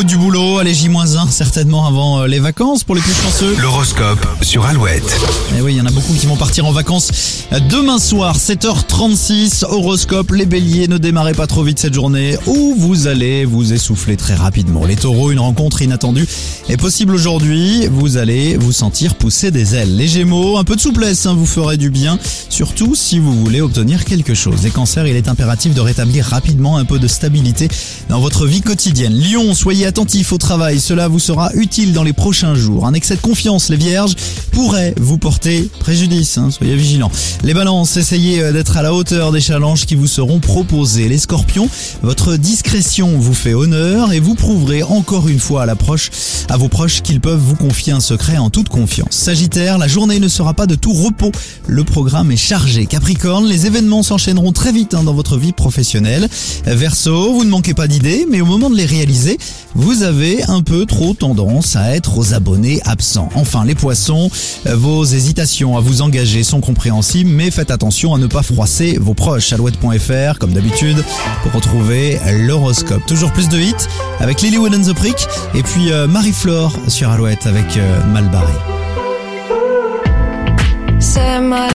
route du boulot, allez J-1 certainement avant euh, les vacances pour les plus chanceux. L'horoscope sur Alouette. Et oui, il y en a beaucoup qui vont partir en vacances demain soir, 7h36, horoscope, les béliers, ne démarrez pas trop vite cette journée ou vous allez vous essouffler très rapidement. Les taureaux, une rencontre inattendue est possible aujourd'hui, vous allez vous sentir pousser des ailes. Les gémeaux, un peu de souplesse hein, vous ferait du bien, surtout si vous voulez obtenir quelque chose. Les cancers, il est impératif de rétablir rapidement un peu de stabilité dans votre vie quotidienne. Lion, soyez attentif au travail, cela vous sera utile dans les prochains jours. Un excès de confiance, les vierges, pourrait vous porter préjudice, hein, soyez vigilants. Les balances, essayez euh, d'être à la hauteur des challenges qui vous seront proposés. Les scorpions, votre discrétion vous fait honneur et vous prouverez encore une fois à vos proches qu'ils peuvent vous confier un secret en toute confiance. Sagittaire, la journée ne sera pas de tout repos, le programme est chargé. Capricorne, les événements s'enchaîneront très vite hein, dans votre vie professionnelle. Verseau, vous ne manquez pas d'idées, mais au moment de les réaliser, vous avez un peu trop tendance à être aux abonnés absents. Enfin, les poissons, vos hésitations à vous engager sont compréhensibles, mais faites attention à ne pas froisser vos proches. Alouette.fr, comme d'habitude, pour retrouver l'horoscope. Toujours plus de hits avec Lily and the Prick, et puis euh, Marie-Flore sur Alouette avec euh,